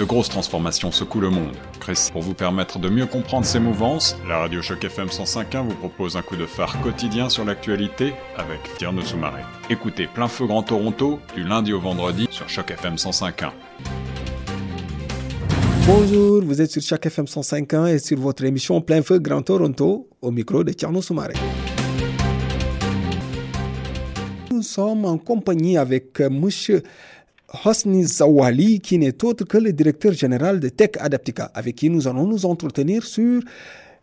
De grosses transformations secouent le monde. Chris, pour vous permettre de mieux comprendre ces mouvances, la radio Choc FM 105.1 vous propose un coup de phare quotidien sur l'actualité avec Tierno Soumaré. Écoutez Plein Feu Grand Toronto du lundi au vendredi sur Choc FM 105.1. Bonjour, vous êtes sur Choc FM 105.1 et sur votre émission Plein Feu Grand Toronto au micro de Tierno Soumaré. Nous sommes en compagnie avec monsieur Hosni Zawali, qui n'est autre que le directeur général de Tech Adaptica, avec qui nous allons nous entretenir sur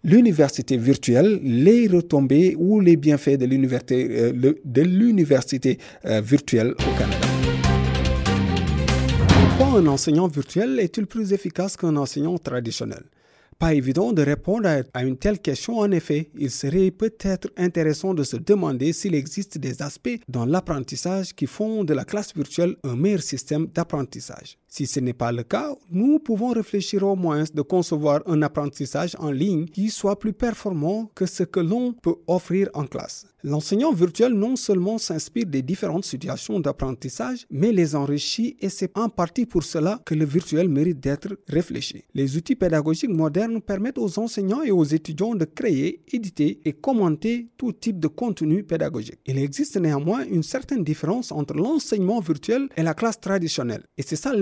l'université virtuelle, les retombées ou les bienfaits de l'université, euh, de l'université euh, virtuelle au Canada. Pourquoi un enseignant virtuel est-il plus efficace qu'un enseignant traditionnel? Pas évident de répondre à une telle question. En effet, il serait peut-être intéressant de se demander s'il existe des aspects dans l'apprentissage qui font de la classe virtuelle un meilleur système d'apprentissage. Si ce n'est pas le cas, nous pouvons réfléchir au moins de concevoir un apprentissage en ligne qui soit plus performant que ce que l'on peut offrir en classe. L'enseignant virtuel non seulement s'inspire des différentes situations d'apprentissage, mais les enrichit et c'est en partie pour cela que le virtuel mérite d'être réfléchi. Les outils pédagogiques modernes permettent aux enseignants et aux étudiants de créer, éditer et commenter tout type de contenu pédagogique. Il existe néanmoins une certaine différence entre l'enseignement virtuel et la classe traditionnelle. Et c'est ça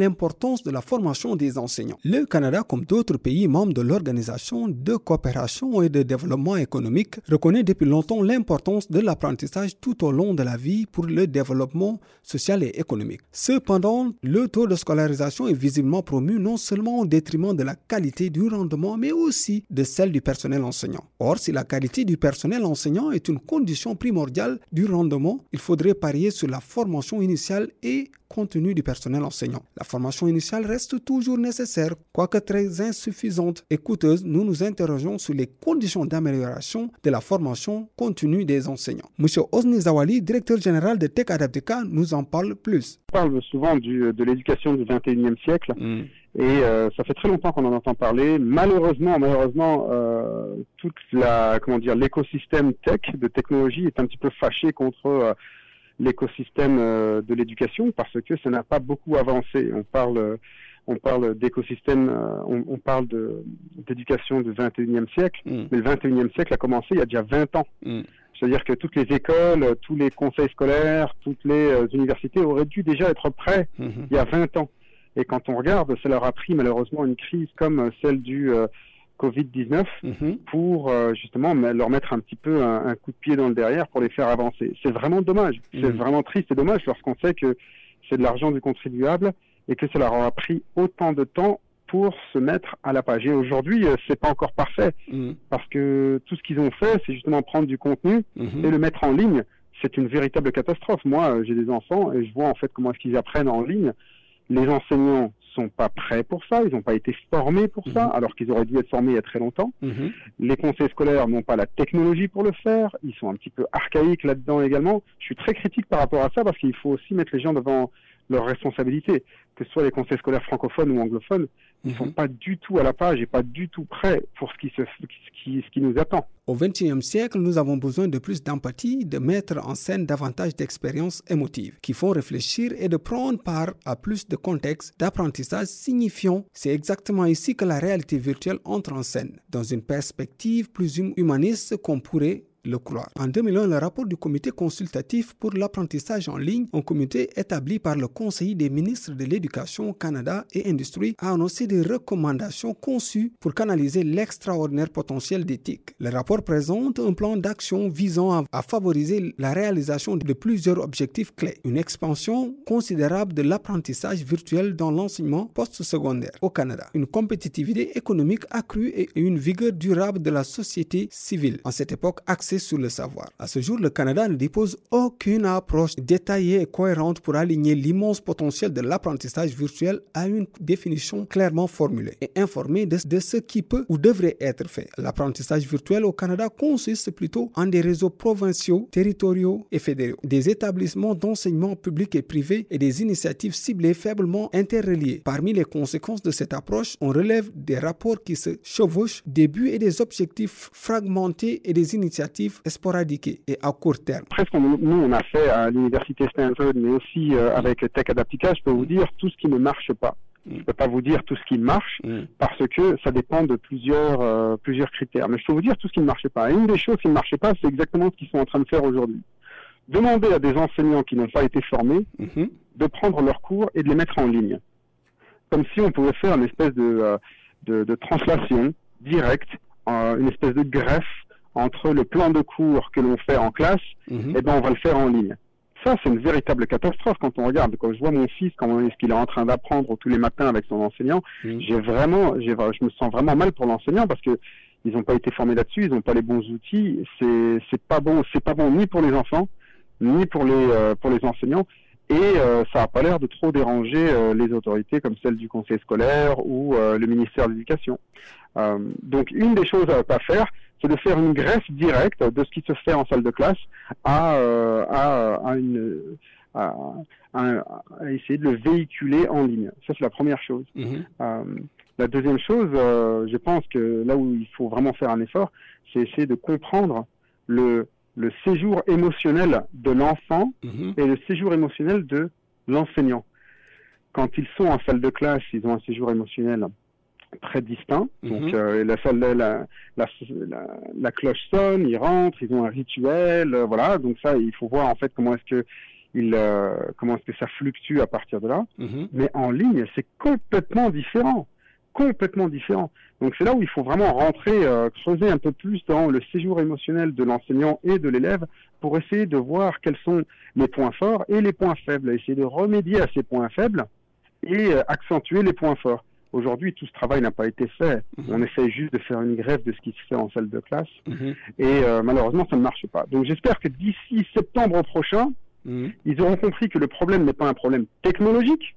de la formation des enseignants. Le Canada, comme d'autres pays membres de l'Organisation de coopération et de développement économique, reconnaît depuis longtemps l'importance de l'apprentissage tout au long de la vie pour le développement social et économique. Cependant, le taux de scolarisation est visiblement promu non seulement au détriment de la qualité du rendement, mais aussi de celle du personnel enseignant. Or, si la qualité du personnel enseignant est une condition primordiale du rendement, il faudrait parier sur la formation initiale et contenu du personnel enseignant. La formation initiale reste toujours nécessaire, quoique très insuffisante et coûteuse. Nous nous interrogeons sur les conditions d'amélioration de la formation continue des enseignants. Monsieur Osni Zawali, directeur général de Tech Adaptica, nous en parle plus. On parle souvent de l'éducation du 21e siècle. Hmm. Et euh, ça fait très longtemps qu'on en entend parler. Malheureusement, malheureusement, euh, toute la comment dire l'écosystème tech de technologie est un petit peu fâché contre euh, l'écosystème euh, de l'éducation parce que ça n'a pas beaucoup avancé. On parle, on parle d'écosystème, euh, on, parle d'éducation du 21e siècle, mm. mais le 21e siècle a commencé il y a déjà 20 ans. Mm. C'est-à-dire que toutes les écoles, tous les conseils scolaires, toutes les euh, universités auraient dû déjà être prêts mm-hmm. il y a 20 ans. Et quand on regarde, ça leur a pris malheureusement une crise comme celle du Covid-19 mhm. pour euh, justement leur mettre un petit peu un, coup de pied dans le derrière pour les faire avancer. C'est vraiment dommage. C'est mhm. vraiment triste et dommage lorsqu'on sait que c'est de l'argent du contribuable et que ça leur aura pris autant de temps pour se mettre à la page. Et aujourd'hui, euh, c'est pas encore parfait mhm. parce que tout ce qu'ils ont fait, c'est justement prendre du contenu et le mettre en ligne. C'est une véritable catastrophe. Moi, euh, j'ai des enfants et je vois en fait comment est-ce qu'ils apprennent en ligne. Les enseignants sont pas prêts pour ça, ils n'ont pas été formés pour ça, mhm. alors qu'ils auraient dû être formés il y a très longtemps. Mhm. Les conseils scolaires n'ont pas la technologie pour le faire, ils sont un petit peu archaïques là-dedans également. Je suis très critique par rapport à ça parce qu'il faut aussi mettre les gens devant leurs responsabilités, que ce soit les conseils scolaires francophones ou anglophones, ils ne sont mhm. pas du tout à la page et pas du tout prêts pour ce qui, se, ce qui, nous attend. Au XXIe siècle, nous avons besoin de plus d'empathie, de mettre en scène davantage d'expériences émotives qui font réfléchir et de prendre part à plus de contextes d'apprentissage signifiant c'est exactement ici que la réalité virtuelle entre en scène, dans une perspective plus hum-, humaniste qu'on pourrait le croire. En 2001, le rapport du comité consultatif pour l'apprentissage en ligne, un comité établi par le Conseil des ministres de l'Éducation, Canada et Industrie, a annoncé des recommandations conçues pour canaliser l'extraordinaire potentiel d'éthique. Le rapport présente un plan d'action visant à, favoriser la réalisation de plusieurs objectifs clés. Une expansion considérable de l'apprentissage virtuel dans l'enseignement post-secondaire au Canada, une compétitivité économique accrue et une vigueur durable de la société civile. En cette époque sur le savoir. À ce jour, le Canada ne dispose aucune approche détaillée et cohérente pour aligner l'immense potentiel de l'apprentissage virtuel à une définition clairement formulée et informée de ce qui peut ou devrait être fait. L'apprentissage virtuel au Canada consiste plutôt en des réseaux provinciaux, territoriaux et fédéraux, des établissements d'enseignement public et privé et des initiatives ciblées faiblement interreliées. Parmi les conséquences de cette approche, on relève des rapports qui se chevauchent, des buts et des objectifs fragmentés et des initiatives sporadiques et à court terme. Presque, nous, on a fait à l'université Stanford, mais aussi euh, avec Tech Adaptica, je peux vous dire tout ce qui ne marche pas Je ne peux pas vous dire tout ce qui marche parce que ça dépend de plusieurs, euh, plusieurs critères. Mais je peux vous dire tout ce qui ne marchait pas. Et une des choses qui ne marchait pas, c'est exactement ce qu'ils sont en train de faire aujourd'hui. Demander à des enseignants qui n'ont pas été formés mhm. de prendre leurs cours et de les mettre en ligne. Comme si on pouvait faire une espèce de, euh, de, de translation directe, euh, une espèce de greffe entre le plan de cours que l'on fait en classe, mhm. et eh ben on va le faire en ligne ça, c'est une véritable catastrophe quand on regarde. Quand je vois mon fils, comment est-ce qu'il est en train d'apprendre tous les matins avec son enseignant, mmh. j'ai vraiment, j'ai, je me sens vraiment mal pour l'enseignant parce que ils n'ont pas été formés là-dessus, ils n'ont pas les bons outils. C'est, c'est pas bon, c'est pas bon ni pour les enfants, ni pour les, euh, pour les enseignants. Et euh, ça n'a pas l'air de trop déranger euh, les autorités comme celle du conseil scolaire ou le ministère de l'Éducation. donc, une des choses à pas faire, c'est de faire une greffe directe de ce qui se fait en salle de classe à, euh, à, une, à, essayer de le véhiculer en ligne. Ça, c'est la première chose. Mhm. Euh, la deuxième chose, euh, je pense que là où il faut vraiment faire un effort, c'est essayer de comprendre le, le séjour émotionnel de l'enfant mhm. et le séjour émotionnel de l'enseignant. Quand ils sont en salle de classe, ils ont un séjour émotionnel très distincts. Donc mhm. euh, la, salle, la, la, la, cloche sonne, ils rentrent, ils ont un rituel, euh, voilà. Donc ça, il faut voir en fait comment est-ce que il, euh, comment est-ce que ça fluctue à partir de là. Mhm. Mais en ligne, c'est complètement différent, complètement différent. Donc c'est là où il faut vraiment rentrer, creuser un peu plus dans le séjour émotionnel de l'enseignant et de l'élève pour essayer de voir quels sont les points forts et les points faibles, essayer de remédier à ces points faibles et accentuer les points forts. Aujourd'hui, tout ce travail n'a pas été fait. Mhm. On essaye juste de faire une grève de ce qui se fait en salle de classe. Mhm. Et euh, malheureusement, ça ne marche pas. Donc j'espère que d'ici septembre prochain, mhm. ils auront compris que le problème n'est pas un problème technologique.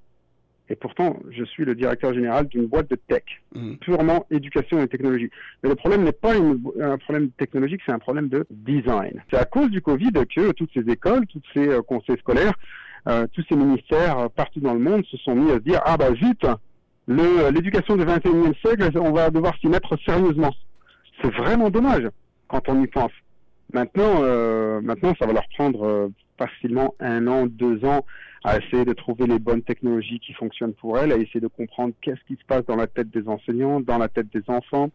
Et pourtant, je suis le directeur général d'une boîte de tech, purement éducation et technologie. Mais le problème n'est pas un problème technologique, c'est un problème de design. C'est à cause du Covid que toutes ces écoles, tous ces euh, conseils scolaires, euh, tous ces ministères partout dans le monde se sont mis à se dire ah bah zut l'éducation du 21e siècle, on va devoir s'y mettre sérieusement. C'est vraiment dommage quand on y pense. Maintenant, euh, maintenant, ça va leur prendre euh, facilement un an, deux ans à essayer de trouver les bonnes technologies qui fonctionnent pour elles, à essayer de comprendre qu'est-ce qui se passe dans la tête des enseignants, dans la tête des enfants,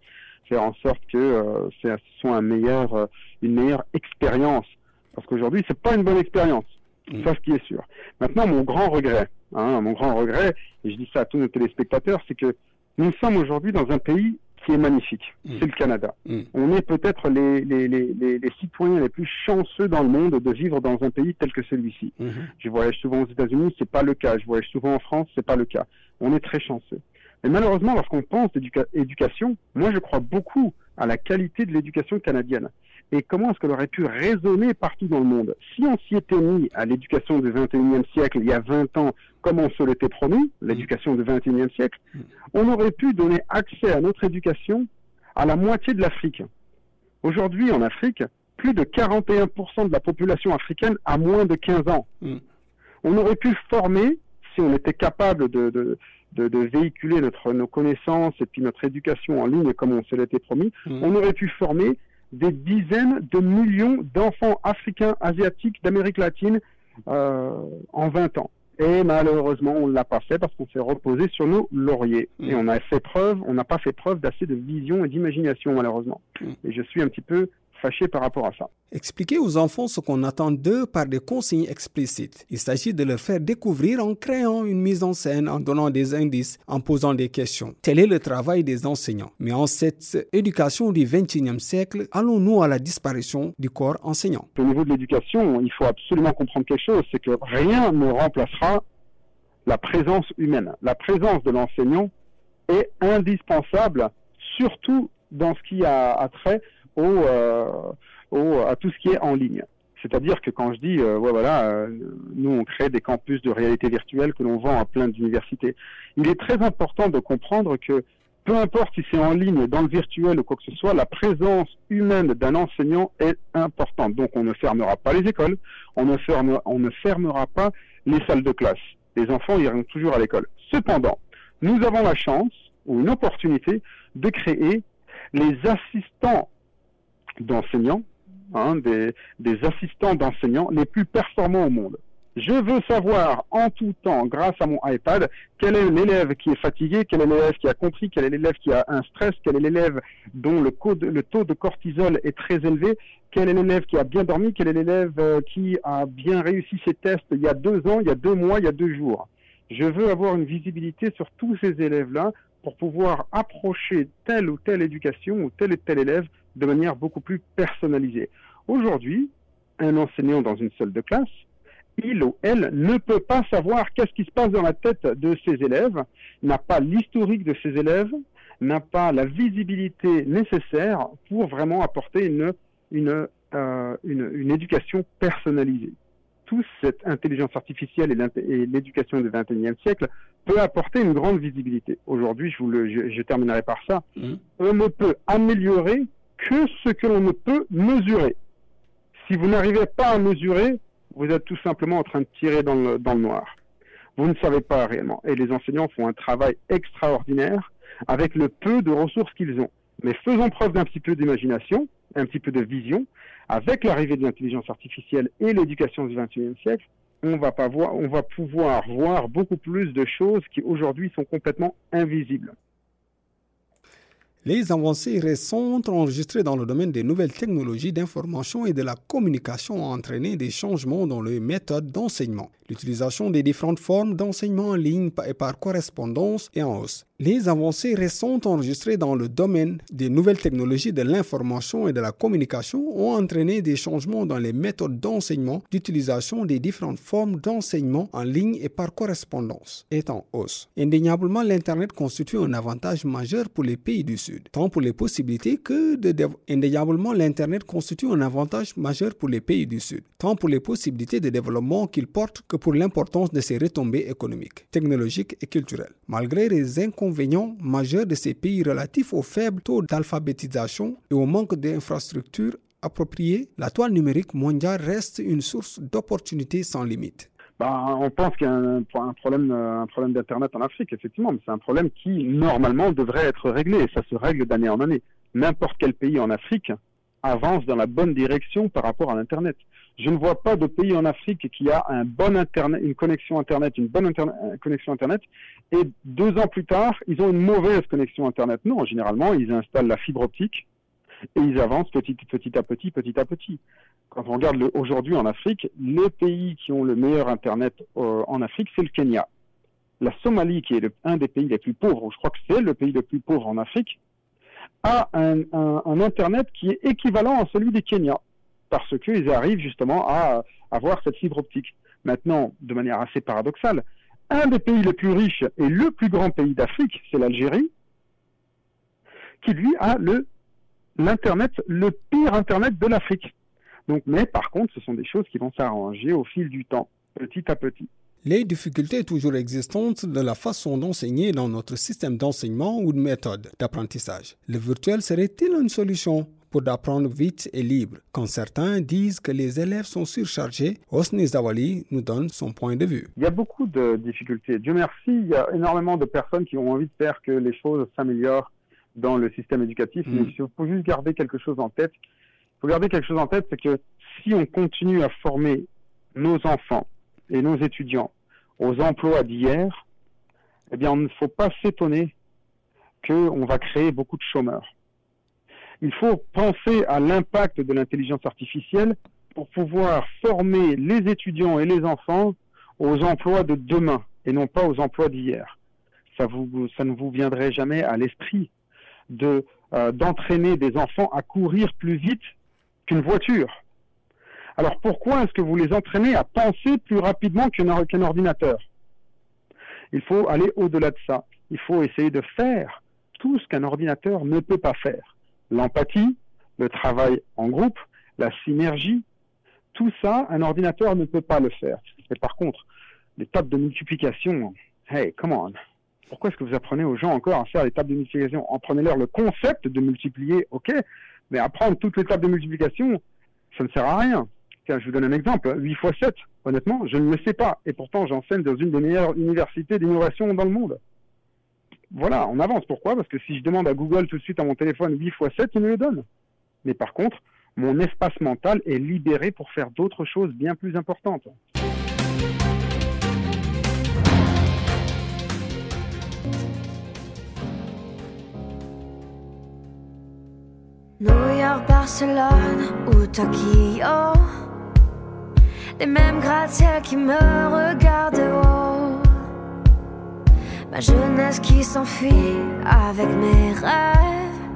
faire en sorte que euh, ce soit un meilleur, euh, une meilleure expérience. Parce qu'aujourd'hui, c'est pas une bonne expérience. C'est ça ce qui est sûr. Maintenant, mon grand regret, hein, mon grand regret, et je dis ça à tous nos téléspectateurs, c'est que nous sommes aujourd'hui dans un pays qui est magnifique. Mm. C'est le Canada. Mm. On est peut-être les, les, les, les, citoyens les plus chanceux dans le monde de vivre dans un pays tel que celui-ci. Mm-hmm. Je voyage souvent aux États-Unis, c'est pas le cas. Je voyage souvent en France, c'est pas le cas. On est très chanceux. Mais malheureusement, lorsqu'on pense d'éducation, moi je crois beaucoup à la qualité de l'éducation canadienne et comment est-ce qu'elle aurait pu résonner partout dans le monde. Si on s'y était mis à l'éducation du 21e siècle, il y a 20 ans, comme on se l'était promis, l'éducation du 21e siècle, on aurait pu donner accès à notre éducation à la moitié de l'Afrique. Aujourd'hui, en Afrique, plus de 41% de la population africaine a moins de 15 ans. On aurait pu former, si on était capable de, de, véhiculer notre, nos connaissances et puis notre éducation en ligne comme on se l'était promis, on aurait pu former des dizaines de millions d'enfants africains, asiatiques, d'Amérique latine euh, en 20 ans. Et malheureusement, on ne l'a pas fait parce qu'on s'est reposé sur nos lauriers. Mm. Et on a fait preuve, on n'a pas fait preuve d'assez de vision et d'imagination, malheureusement. Mm. Et je suis un petit peu fâché par rapport à ça. Expliquer aux enfants ce qu'on attend d'eux par des consignes explicites. Il s'agit de leur faire découvrir en créant une mise en scène, en donnant des indices, en posant des questions. Tel est le travail des enseignants. Mais en cette éducation du XXIe siècle, allons-nous à la disparition du corps enseignant? Au niveau de l'éducation, il faut absolument comprendre quelque chose, c'est que rien ne remplacera la présence humaine. La présence de l'enseignant est indispensable, surtout dans ce qui a, trait euh, au, à tout ce qui est en ligne. C'est-à-dire que quand je dis, euh, voilà, euh, nous on crée des campus de réalité virtuelle que l'on vend à plein d'universités, il est très important de comprendre que peu importe si c'est en ligne, dans le virtuel ou quoi que ce soit, la présence humaine d'un enseignant est importante. Donc on ne fermera pas les écoles, on ne, ferme, on ne fermera pas les salles de classe. Les enfants iront toujours à l'école. Cependant, nous avons la chance ou une opportunité de créer les assistants d'enseignants, hein, des, assistants d'enseignants les plus performants au monde. Je veux savoir en tout temps, grâce à mon iPad, quel est l'élève qui est fatigué, quel est l'élève qui a compris, quel est l'élève qui a un stress, quel est l'élève dont le, le, taux de cortisol est très élevé, quel est l'élève qui a bien dormi, quel est l'élève euh, qui a bien réussi ses tests il y a deux ans, il y a deux mois, il y a deux jours. Je veux avoir une visibilité sur tous ces élèves-là pour pouvoir approcher telle ou telle éducation ou tel et tel élève de manière beaucoup plus personnalisée. Aujourd'hui, un enseignant dans une salle de classe, il ou elle ne peut pas savoir qu'est-ce qui se passe dans la tête de ses élèves, n'a pas l'historique de ses élèves, n'a pas la visibilité nécessaire pour vraiment apporter une, une, euh, une, une éducation personnalisée. Toute cette intelligence artificielle et l'éducation du XXIe siècle peut apporter une grande visibilité. Aujourd'hui, je, vous le, je, je terminerai par ça. Mmh. On ne peut améliorer que ce que l'on ne peut mesurer. Si vous n'arrivez pas à mesurer, vous êtes tout simplement en train de tirer dans le, dans le noir. Vous ne savez pas réellement. Et les enseignants font un travail extraordinaire avec le peu de ressources qu'ils ont. Mais faisons preuve d'un petit peu d'imagination, un petit peu de vision. Avec l'arrivée de l'intelligence artificielle et l'éducation du XXIe siècle, on va, pas voir, on va pouvoir voir beaucoup plus de choses qui aujourd'hui sont complètement invisibles. Les avancées récentes enregistrées dans le domaine des nouvelles technologies d'information et de la communication ont entraîné des changements dans les méthodes d'enseignement. L'utilisation des différentes formes d'enseignement en ligne et par correspondance est en hausse. Les avancées récentes enregistrées dans le domaine des nouvelles technologies de l'information et de la communication ont entraîné des changements dans les méthodes d'enseignement, d'utilisation des différentes formes d'enseignement en ligne et par correspondance est en hausse. Indéniablement, l'Internet constitue un avantage majeur pour les pays du Sud, tant pour les possibilités que de indéniablement l'Internet constitue un avantage majeur pour les pays du Sud, tant pour les possibilités de développement qu'il porte que pour l'importance de ses retombées économiques, technologiques et culturelles. Malgré les inconvénients inconvénients majeurs de ces pays relatifs au faible taux d'alphabétisation et au manque d'infrastructures appropriées, la toile numérique mondiale reste une source d'opportunités sans limite. Bah, on pense qu'il y a un, problème, un problème d'Internet en Afrique, effectivement, mais c'est un problème qui, normalement, devrait être réglé, et ça se règle d'année en année. N'importe quel pays en Afrique avance dans la bonne direction par rapport à l'Internet. Je ne vois pas de pays en Afrique qui a un bon internet, une connexion Internet, une bonne euh, connexion Internet, et deux ans plus tard, ils ont une mauvaise connexion Internet. Non, généralement, ils installent la fibre optique et ils avancent petit, à petit, petit à petit. Quand on regarde aujourd'hui en Afrique, les pays qui ont le meilleur Internet euh, en Afrique, c'est le Kenya. La Somalie, qui est un des pays les plus pauvres, je crois que c'est le pays le plus pauvre en Afrique, a un, un, Internet qui est équivalent à celui du Kenya parce qu'ils arrivent justement à avoir cette fibre optique. Maintenant, de manière assez paradoxale, un des pays les plus riches et le plus grand pays d'Afrique, c'est l'Algérie, qui lui a le l'internet, le pire internet de l'Afrique. Donc, mais par contre, ce sont des choses qui vont s'arranger au fil du temps, petit à petit. Les difficultés toujours existantes de la façon d'enseigner dans notre système d'enseignement ou de méthode d'apprentissage. Le virtuel serait-il une solution? Pour d'apprendre vite et libre, quand certains disent que les élèves sont surchargés. Osni Zawali nous donne son point de vue. Il y a beaucoup de difficultés. Dieu merci, il y a énormément de personnes qui ont envie de faire que les choses s'améliorent dans le système éducatif, mais mm. il faut juste garder quelque chose en tête. Il faut garder quelque chose en tête, c'est que si on continue à former nos enfants et nos étudiants aux emplois d'hier, eh bien, il ne faut pas s'étonner qu'on va créer beaucoup de chômeurs il faut penser à l'impact de l'intelligence artificielle pour pouvoir former les étudiants et les enfants aux emplois de demain et non pas aux emplois d'hier. Ça, ne vous viendrait jamais à l'esprit euh, d'entraîner des enfants à courir plus vite qu'une voiture. Alors pourquoi est-ce que vous les entraînez à penser plus rapidement qu'un ordinateur? Il faut aller au-delà de ça. Il faut essayer de faire tout ce qu'un ordinateur ne peut pas faire l'empathie, le travail en groupe, la synergie, tout ça, un ordinateur ne peut pas le faire. Mais par contre, les tables de multiplication, hey, come on. Pourquoi est-ce que vous apprenez aux gens encore à faire les tables de multiplication? Apprenez-leur le concept de multiplier, ok, mais apprendre toutes les tables de multiplication, ça ne sert à rien. Tiens, je vous donne un exemple. 8 x 7, honnêtement, je ne le sais pas. Et pourtant, j'enseigne dans une des meilleures universités d'innovation dans le monde voilà, on avance. Pourquoi? Parce que si je demande à Google tout de suite à mon téléphone 8 x 7, il me le donne. Mais par contre, mon espace mental est libéré pour faire d'autres choses bien plus importantes. New York, Barcelone les mêmes qui me. Ma jeunesse qui s'enfuit avec mes rêves.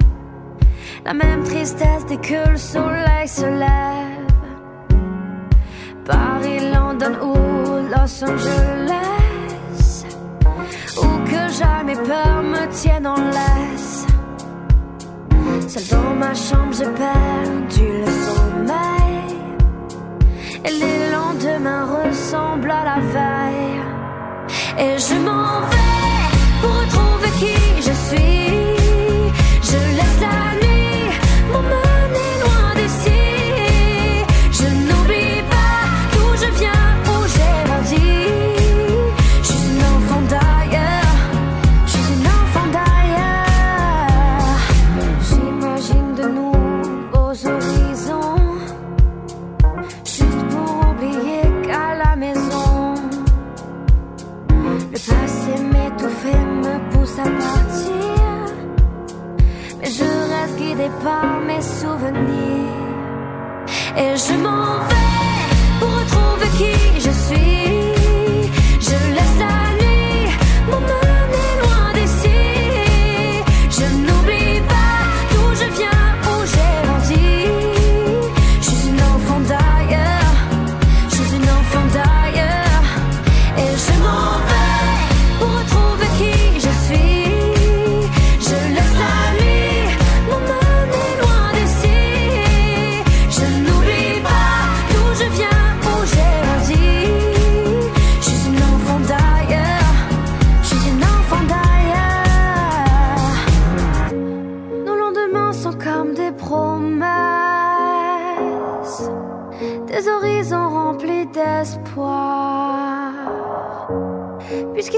La même tristesse dès que le soleil se lève. Paris, London ou Los Angeles. Où que jamais peur me tienne en laisse. Seul dans ma chambre, j'ai perdu le sommeil. Et les lendemains ressemblent à la veille. Et je m'en vais pour retrouver qui je suis. Je laisse la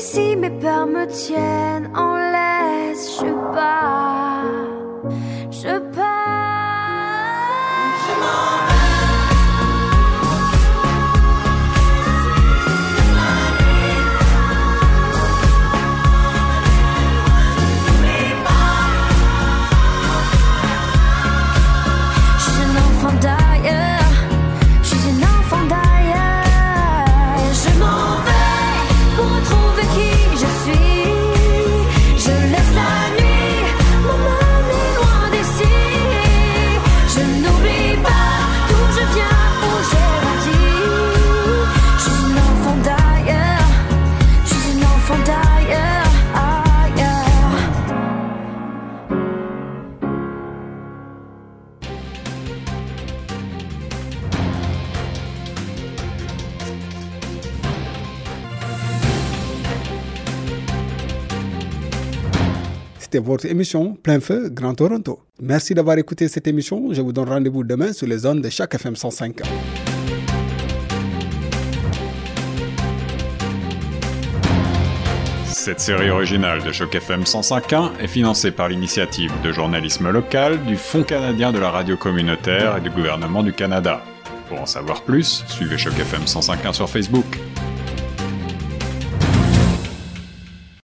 Puisqu'ici mes peurs me tiennent en laisse, je pars, C'était votre émission Plein Feu Grand Toronto. Merci d'avoir écouté cette émission. Je vous donne rendez-vous demain sur les zones de chaque FM 105. Cette série originale de Choc FM 105.1 est financée par l'initiative de journalisme local du Fonds canadien de la radio communautaire et du gouvernement du Canada. Pour en savoir plus, suivez Choc FM 105.1 sur Facebook.